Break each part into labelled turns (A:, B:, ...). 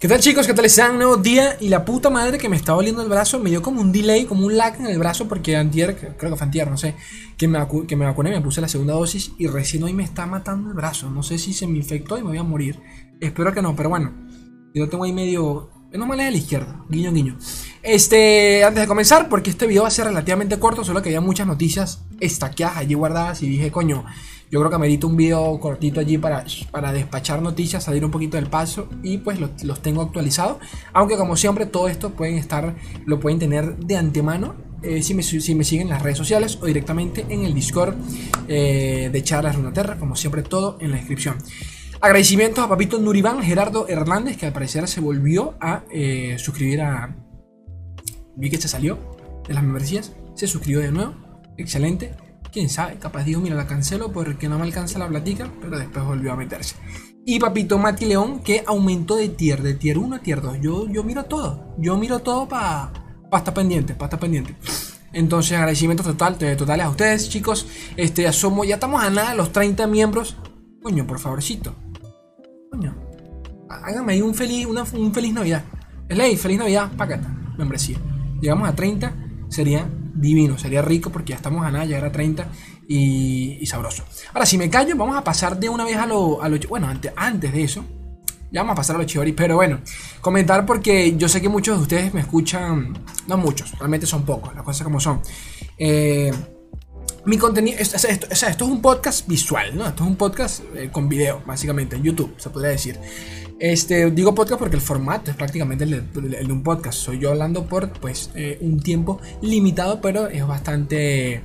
A: ¿Qué tal chicos? ¿Qué tal están? Nuevo día y la puta madre que me estaba doliendo el brazo me dio como un delay, como un lag en el brazo porque antier, creo que fue antier, no sé, que me, que me vacuné, me puse la segunda dosis y recién hoy me está matando el brazo. No sé si se me infectó y me voy a morir. Espero que no, pero bueno, yo tengo ahí medio... No me a la izquierda, guiño guiño. Este, antes de comenzar, porque este video va a ser relativamente corto, solo que había muchas noticias estaqueadas allí guardadas y dije, coño, yo creo que amerito un video cortito allí para, para despachar noticias, salir un poquito del paso y pues los, tengo actualizados. Aunque como siempre todo esto pueden estar, lo pueden tener de antemano eh, si, me, si, me, siguen en las redes sociales o directamente en el Discord eh, de Charlas Runaterra, como siempre todo en la descripción. Agradecimientos a Papito Nuribán Gerardo Hernández, que al parecer se volvió a eh, suscribir a... Vi que se salió de las membresías, se suscribió de nuevo, excelente. Quién sabe, capaz digo, mira, la cancelo porque no me alcanza la platica, pero después volvió a meterse. Y Papito Mati León, que aumentó de tier, de tier 1 a tier 2. Yo, yo miro todo, yo miro todo para pa estar pendiente, para estar pendiente. Entonces, agradecimientos total, totales a ustedes, chicos. Este, asomo, ya estamos a nada, los 30 miembros. Coño, por favorcito. Coño. Háganme ahí un feliz, una, un feliz Navidad. Es ley, feliz Navidad, pacata, membresía. Llegamos a 30, sería divino, sería rico porque ya estamos a nada, ya era 30 y, sabroso. Ahora, si me callo, vamos a pasar de una vez a lo, a bueno, antes, antes de eso, ya vamos a pasar a lo chivari, pero bueno, comentar porque yo sé que muchos de ustedes me escuchan, no muchos, realmente son pocos, las cosas como son. Eh, mi contenido, esto, esto, es un podcast visual, ¿no? Esto es un podcast eh, con video, básicamente, en YouTube, se podría decir. Este, digo podcast porque el formato es prácticamente el de, un podcast. Soy yo hablando por pues eh, un tiempo limitado, pero es bastante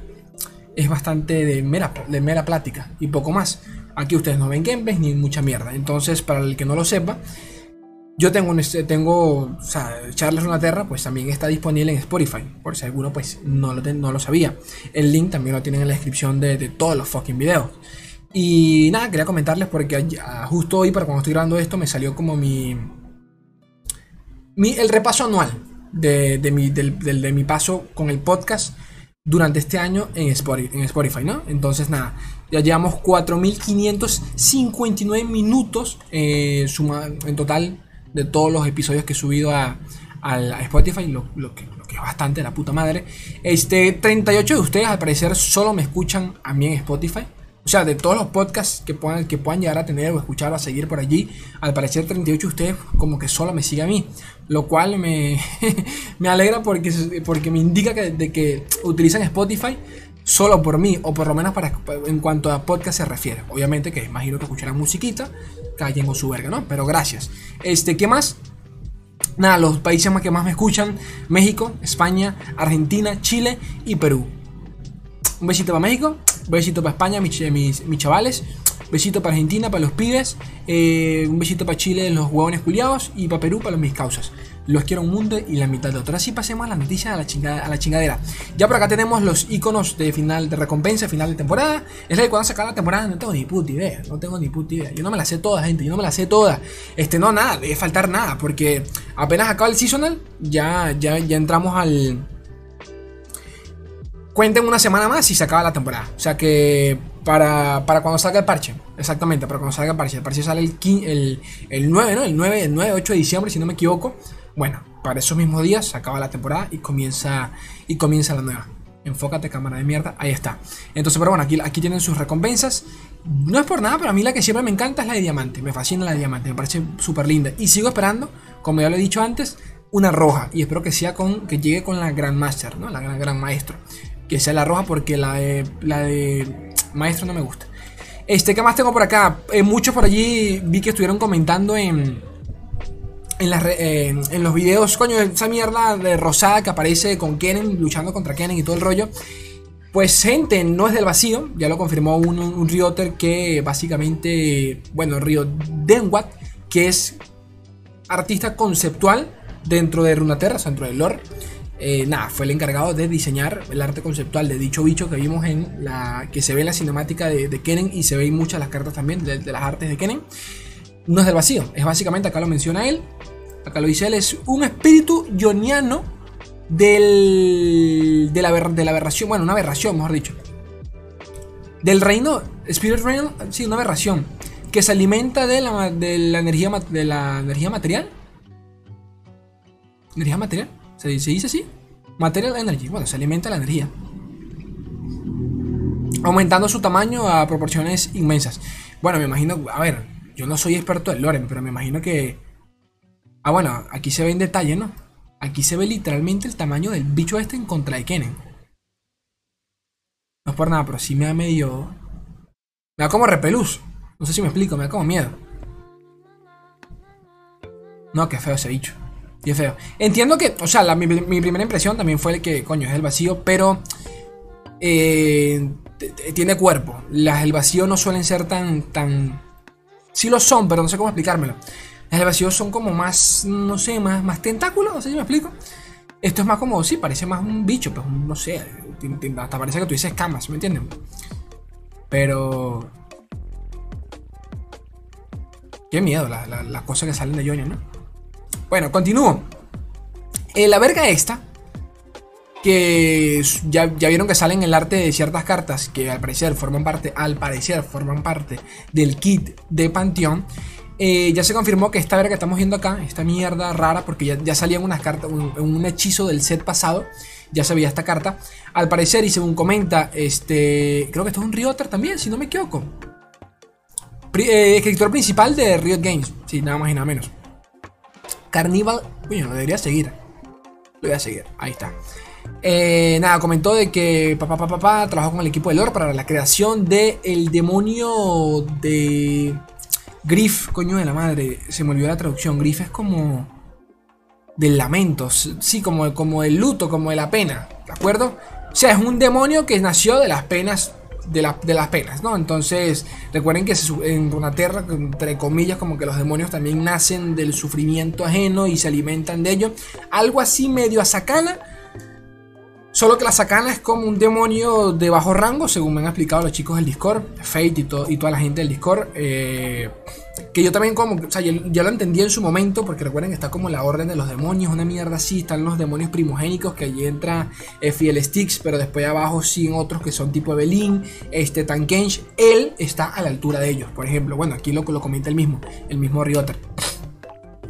A: es bastante de mera, de mera plática y poco más. Aquí ustedes no ven gameplays ni mucha mierda. Entonces, para el que no lo sepa, yo tengo, un, este, tengo o sea, Terra, pues también está disponible en Spotify, por si alguno pues no lo, no lo sabía. El link también lo tienen en la descripción de, de todos los fucking videos. Y nada, quería comentarles porque justo hoy, para cuando estoy grabando esto, me salió como mi. mi el repaso anual de, de, mi, de mi paso con el podcast durante este año en Spotify, ¿no? Entonces, nada, ya llevamos 4.559 minutos eh, en total de todos los episodios que he subido a, a Spotify, lo, lo, que, lo, que, es bastante la puta madre. Este, 38 de ustedes al parecer solo me escuchan a mí en Spotify. O sea, de todos los podcasts que puedan, que puedan llegar a tener o escuchar o a seguir por allí, al parecer 38 de ustedes como que solo me sigue a mí. Lo cual me, me alegra porque, porque me indica que, de que utilizan Spotify solo por mí, o por lo menos para, en cuanto a podcast se refiere. Obviamente que imagino que escucharán musiquita, callen o su verga, ¿no? Pero gracias. Este, ¿qué más? Nada, los países más que más me escuchan, México, España, Argentina, Chile y Perú. Un besito para México, besito para España, mis, mis, chavales. Un besito para Argentina, para los pibes. Eh, un besito para Chile, los huevones culiados. Y para Perú, para mis causas. Los quiero un mundo y la mitad de otro. Así pasemos a la noticia a la, chingada, a la chingadera. Ya por acá tenemos los iconos de final de recompensa, final de temporada. Es la cuando sacar la temporada no tengo ni puta idea. No tengo ni puta idea. Yo no me la sé toda, gente. Yo no me la sé toda. Este, no, nada, debe faltar nada. Porque apenas acaba el seasonal, ya, ya, ya entramos al cuenten una semana más y se acaba la temporada. O sea que para, para cuando salga el parche, exactamente, para cuando salga el parche. El parche sale el, el, el 9, ¿no? El 9, el 9, 8 de diciembre, si no me equivoco. Bueno, para esos mismos días se acaba la temporada y comienza, y comienza la nueva. Enfócate, cámara de mierda. Ahí está. Entonces, pero bueno, aquí, aquí tienen sus recompensas. No es por nada, pero a mí la que siempre me encanta es la de diamante. Me fascina la de diamante, me parece súper linda. Y sigo esperando, como ya lo he dicho antes, una roja. Y espero que sea con. que llegue con la Grandmaster, ¿no? La gran, gran maestro que sea la roja porque la de, la de maestro no me gusta. Este, ¿qué más tengo por acá? Eh, muchos por allí vi que estuvieron comentando en, en, los videos, coño, esa mierda de rosada que aparece con Kennen luchando contra Kennen y todo el rollo. Pues gente, no es del vacío, ya lo confirmó un, un Rioter que básicamente, bueno, Rio Denwat, que es artista conceptual dentro de Runaterra, dentro del lore. Eh, nada, fue el encargado de diseñar el arte conceptual de dicho bicho que vimos en la. que se ve en la cinemática de, de Kennen y se ve en muchas las cartas también de, las artes de Kennen. No es del vacío, es básicamente, acá lo menciona él, acá lo dice él, es un espíritu yoniano del, de, la, de la aberración, bueno, una aberración, mejor dicho. Del reino, Spirit Realm, sí, una aberración, que se alimenta de la, de la, energía, de la energía material Energía material. ¿Se, dice así? Material Energy. Bueno, se alimenta la energía. Aumentando su tamaño a proporciones inmensas. Bueno, me imagino, a ver, yo no soy experto en Loren, pero me imagino que... Ah, bueno, aquí se ve en detalle, ¿no? Aquí se ve literalmente el tamaño del bicho este en contra de Kennen. No es por nada, pero sí me da medio... Me da como repelús. No sé si me explico, me da como miedo. No, qué feo ese bicho. Qué feo. Entiendo que, o sea, mi, primera impresión también fue el que, coño, es el vacío, pero eh, tiene cuerpo. Las del vacío no suelen ser tan, tan... Sí lo son, pero no sé cómo explicármelo. Las del vacío son como más, no sé, más, más tentáculos, no sé si me explico. Esto es más como, sí, parece más un bicho, pues no sé, hasta parece que tú dices camas, ¿me entienden? Pero... Qué miedo las cosas que salen de Johnny, ¿no? Bueno, continúo. Eh, la verga esta, que ya, vieron que salen el arte de ciertas cartas que al parecer forman parte, al parecer forman parte del kit de Panteón. Eh, ya se confirmó que esta verga que estamos viendo acá, esta mierda rara, porque ya, ya salían unas cartas, un, hechizo del set pasado, ya se veía esta carta. Al parecer, y según comenta, este, creo que esto es un Rioter también, si no me equivoco. Eh, escritor principal de Riot Games, sí, nada más y nada menos. Carnival. Uy, lo debería seguir. Lo voy a seguir. Ahí está. Eh, nada, comentó de que papá, papá, papá trabajó con el equipo de lore para la creación de demonio de Griff, coño de la madre. Se me olvidó la traducción. Griff es como del lamento, sí, como, como el luto, como de la pena, ¿de acuerdo? O sea, es un demonio que nació de las penas de, las penas, ¿no? Entonces, recuerden que en Runaterra, entre comillas, como que los demonios también nacen del sufrimiento ajeno y se alimentan de ello. Algo así medio a sacana. Solo que la sacana es como un demonio de bajo rango, según me han explicado los chicos del Discord, Fate y, toda la gente del Discord. Eh, que yo también como, o sea, ya lo entendí en su momento, porque recuerden que está como la orden de los demonios, una mierda así, están los demonios primogénicos, que allí entra eh, Fiel Sticks, pero después abajo siguen otros que son tipo Evelyn, este Tankench, él está a la altura de ellos, por ejemplo, bueno, aquí lo, lo comenta el mismo, el mismo Rioter.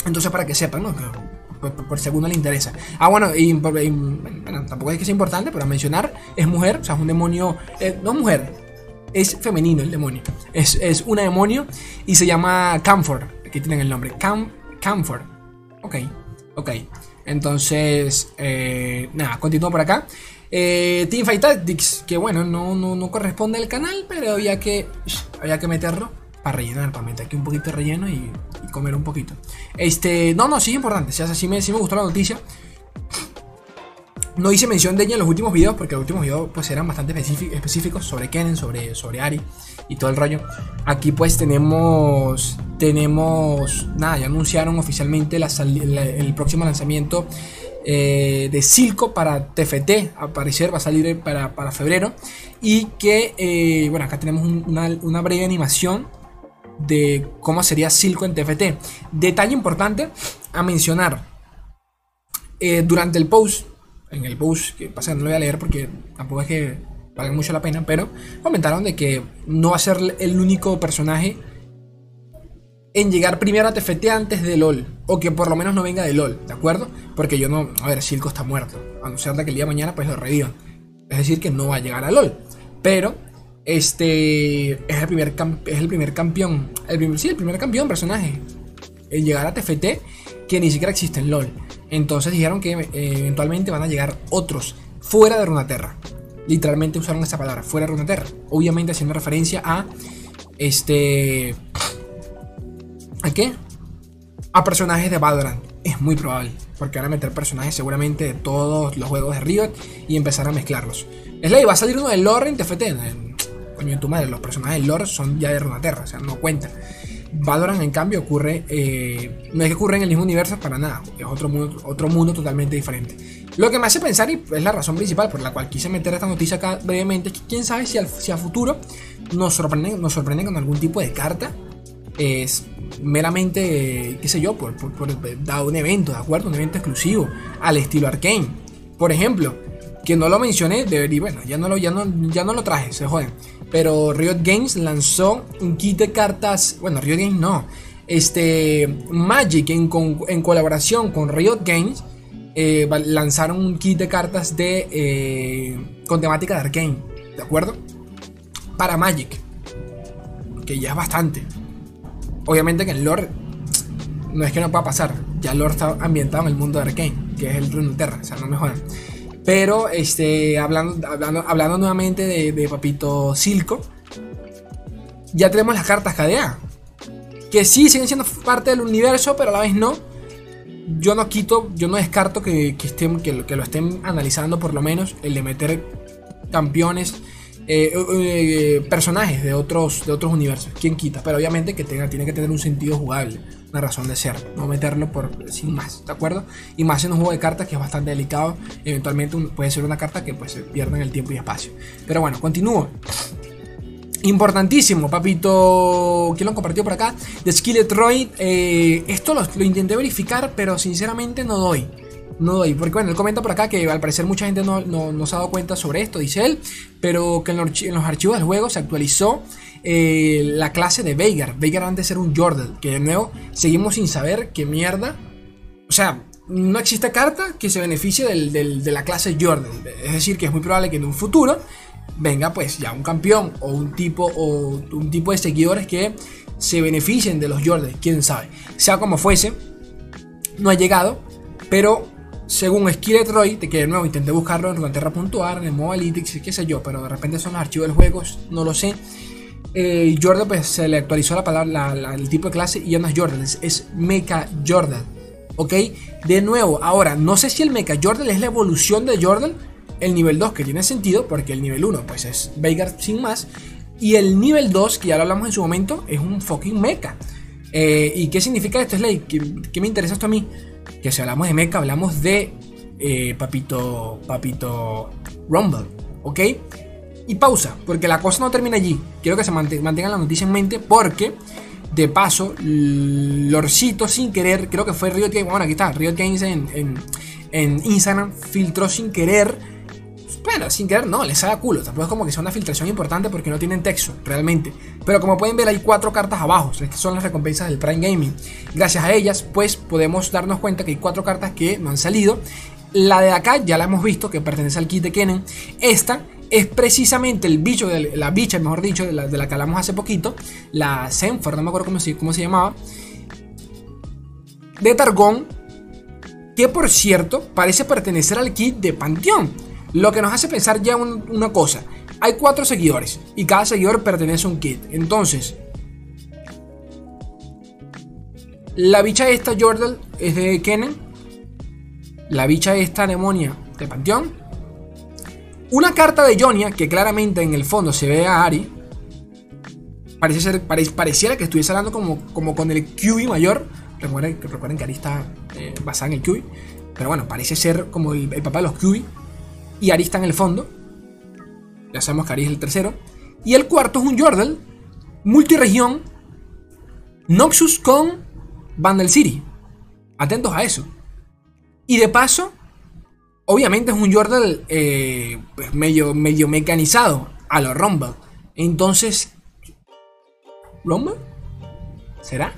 A: Entonces para que sepan, ¿no? Por, segundo le interesa. Ah, bueno, y, bueno, tampoco es que sea importante, pero a mencionar, es mujer, o sea, es un demonio, eh, no mujer, es femenino el demonio. Es, es una demonio y se llama Camphor. Aquí tienen el nombre. Cam, Camphor. Ok, ok. Entonces, eh, nada, continúo por acá. Eh, Teamfight Tactics, que bueno, no, no, no, corresponde al canal, pero había que, había que meterlo para rellenar, meter aquí un poquito de relleno y, comer un poquito. Este, no, no, sí importante, o sea, sí me, sí me gustó la noticia. No hice mención de ella en los últimos videos porque los últimos videos pues eran bastante específicos sobre Kennen, sobre, sobre Ari y todo el rollo. Aquí pues tenemos, tenemos, nada, ya anunciaron oficialmente el próximo lanzamiento eh, de Silco para TFT, a va a salir para, para febrero. Y que, eh, bueno, acá tenemos una, breve animación de cómo sería Silco en TFT. Detalle importante a mencionar. Eh, durante el post en el post, que pasa no lo voy a leer porque tampoco es que valga mucho la pena, pero comentaron de que no va a ser el único personaje en llegar primero a TFT antes de LOL, o que por lo menos no venga de LOL, ¿de acuerdo? Porque yo no, a ver, Silco está muerto, a no ser que el día de mañana pues lo revivan. Es decir, que no va a llegar a LOL, pero este es el primer, es el primer campeón, el primer, sí, el primer campeón personaje en llegar a TFT que ni siquiera existe en LOL. Entonces dijeron que eh, eventualmente van a llegar otros fuera de Runaterra. Literalmente usaron esa palabra, fuera de Runaterra. Obviamente haciendo referencia a este... ¿A qué? A personajes de Valorant. Es muy probable. Porque van a meter personajes seguramente de todos los juegos de Riot y empezar a mezclarlos. Es ley, va a salir uno de lore en TFT. Coño, tu madre, los personajes lore son ya de Runaterra, o sea, no cuentan. Valorant, en cambio, ocurre. Eh, no es que ocurre en el mismo universo para nada. Es otro mundo, otro mundo totalmente diferente. Lo que me hace pensar, y es la razón principal por la cual quise meter esta noticia acá brevemente, es que quién sabe si, a futuro nos sorprende, nos con algún tipo de carta. Es meramente, qué sé yo, por, por, dado un evento, ¿de acuerdo? Un evento exclusivo, al estilo Arkane. Por ejemplo, que no lo mencioné, debería, bueno, ya no lo, ya no, ya no lo traje, se joden. Pero Riot Games lanzó un kit de cartas, bueno, Riot Games no, este, Magic en, colaboración con Riot Games eh, lanzaron un kit de cartas de eh, con temática de Arkane, ¿de acuerdo? Para Magic, que ya es bastante. Obviamente que el lore no es que no pueda pasar, ya el está ambientado en el mundo de Arkane, que es el Runeterra, o sea, no me jodan. Pero este, hablando, hablando, hablando nuevamente de, de Papito Silco, ya tenemos las cartas KDA. Que sí siguen siendo parte del universo, pero a la vez no yo no quito, yo no descarto que, que, estén, que, lo estén analizando por lo menos el de meter campeones, eh, eh, personajes de otros, de otros universos. ¿Quién quita? Pero obviamente que tenga, tiene que tener un sentido jugable, una razón de ser, no meterlo por sin más, ¿de acuerdo? Y más en un juego de cartas que es bastante delicado, eventualmente puede ser una carta que pues se pierde en el tiempo y espacio. Pero bueno, continúo. Importantísimo, papito. ¿Quién lo compartió por acá? De Skillet Roy. Eh, esto lo, intenté verificar, pero sinceramente no doy. No doy. Porque bueno, él comenta por acá que al parecer mucha gente no, se ha dado cuenta sobre esto, dice él. Pero que en los, archivos del juego se actualizó eh, la clase de Veigar. Veigar antes era un Jordan. Que de nuevo seguimos sin saber qué mierda. O sea, no existe carta que se beneficie de la clase Jordan. Es decir, que es muy probable que en un futuro venga pues ya un campeón o un tipo o un tipo de seguidores que se beneficien de los Jordans, quién sabe. Sea como fuese, no ha llegado, pero según Skillet Roy, que de nuevo intenté buscarlo en Runeterra.ar, en el Mobalytics, qué sé yo, pero de repente son los archivos del juego, no lo sé. Eh, Jordan pues se le actualizó la palabra, el tipo de clase y ya no es Jordan, es, es Mecha Jordan. ¿Ok? De nuevo, ahora, no sé si el Mecha Jordan es la evolución de Jordan el nivel 2 que tiene sentido porque el nivel 1 pues es Veigar sin más y el nivel 2 que ya lo hablamos en su momento es un fucking mecha. Eh, ¿Y qué significa esto, Slay? ¿Qué, ¿Qué, me interesa esto a mí? Que si hablamos de mecha hablamos de eh, Papito, Papito Rumble, ¿ok? Y pausa, porque la cosa no termina allí. Quiero que se mantengan la noticia en mente porque de paso, Lorcito sin querer, creo que fue Riot Games, bueno aquí está, Riot Games en, en, en Instagram filtró sin querer bueno, sin querer, no, les haga culo. Tampoco es como que sea una filtración importante porque no tienen texto, realmente. Pero como pueden ver, hay cuatro cartas abajo. Estas son las recompensas del Prime Gaming. Gracias a ellas, pues podemos darnos cuenta que hay cuatro cartas que no han salido. La de acá ya la hemos visto, que pertenece al kit de Kennen. Esta es precisamente el bicho, de la bicha, mejor dicho, de la, que hablamos hace poquito. La Zenford, no me acuerdo cómo se, cómo se llamaba. De Targón, que por cierto parece pertenecer al kit de Panteón. Lo que nos hace pensar ya una cosa. Hay cuatro seguidores y cada seguidor pertenece a un kit. Entonces, la bicha esta Jordal es de Kennen. La bicha esta demonia de Panteón. Una carta de Jonia que claramente en el fondo se ve a Ari. Parece ser, pareciera que estuviese hablando como, como con el QB mayor. Recuerden, recuerden que Ari está eh, basada en el QB. Pero bueno, parece ser como el, papá de los QB y Ari está en el fondo. Ya sabemos que Ari es el tercero. Y el cuarto es un Yordle multiregión Noxus con Vandal City. Atentos a eso. Y de paso, obviamente es un Yordle eh, pues medio, medio mecanizado a lo Rumble. Entonces, ¿Rumble? ¿Será?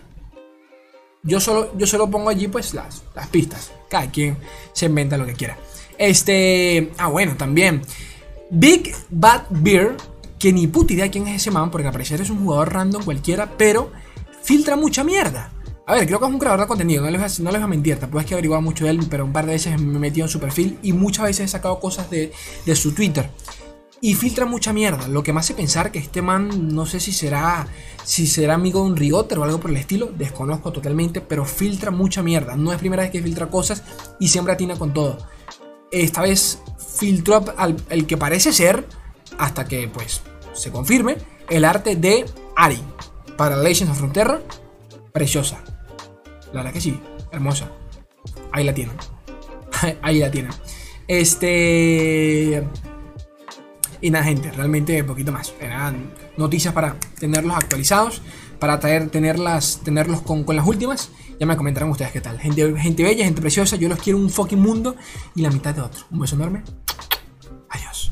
A: Yo solo, yo solo pongo allí pues las, las pistas. Cada quien se inventa lo que quiera. Este. Ah, bueno, también. Big Bad Beer, que ni puta idea quién es ese man, porque al parecer es un jugador random cualquiera, pero filtra mucha mierda. A ver, creo que es un creador de contenido, no les, voy a mentir, tampoco que he averiguado mucho de él, pero un par de veces me he metido en su perfil y muchas veces he sacado cosas de, de su Twitter. Y filtra mucha mierda, lo que me hace pensar que este man, no sé si será, si será amigo de un Rigotter o algo por el estilo, desconozco totalmente, pero filtra mucha mierda. No es primera vez que filtra cosas y siempre atina con todo esta vez filtró al el que parece ser, hasta que pues se confirme, el arte de Ari para Legends of Frontera. Preciosa. La verdad que sí, hermosa. Ahí la tienen. Ahí la tienen. Este. Y nada, gente, realmente poquito más. Eran noticias para tenerlos actualizados, para traer, tenerlas, tenerlos con, con las últimas. Ya me comentarán ustedes qué tal. Gente, gente bella, gente preciosa. Yo los quiero un fucking mundo y la mitad de otro. Un beso enorme. Adiós.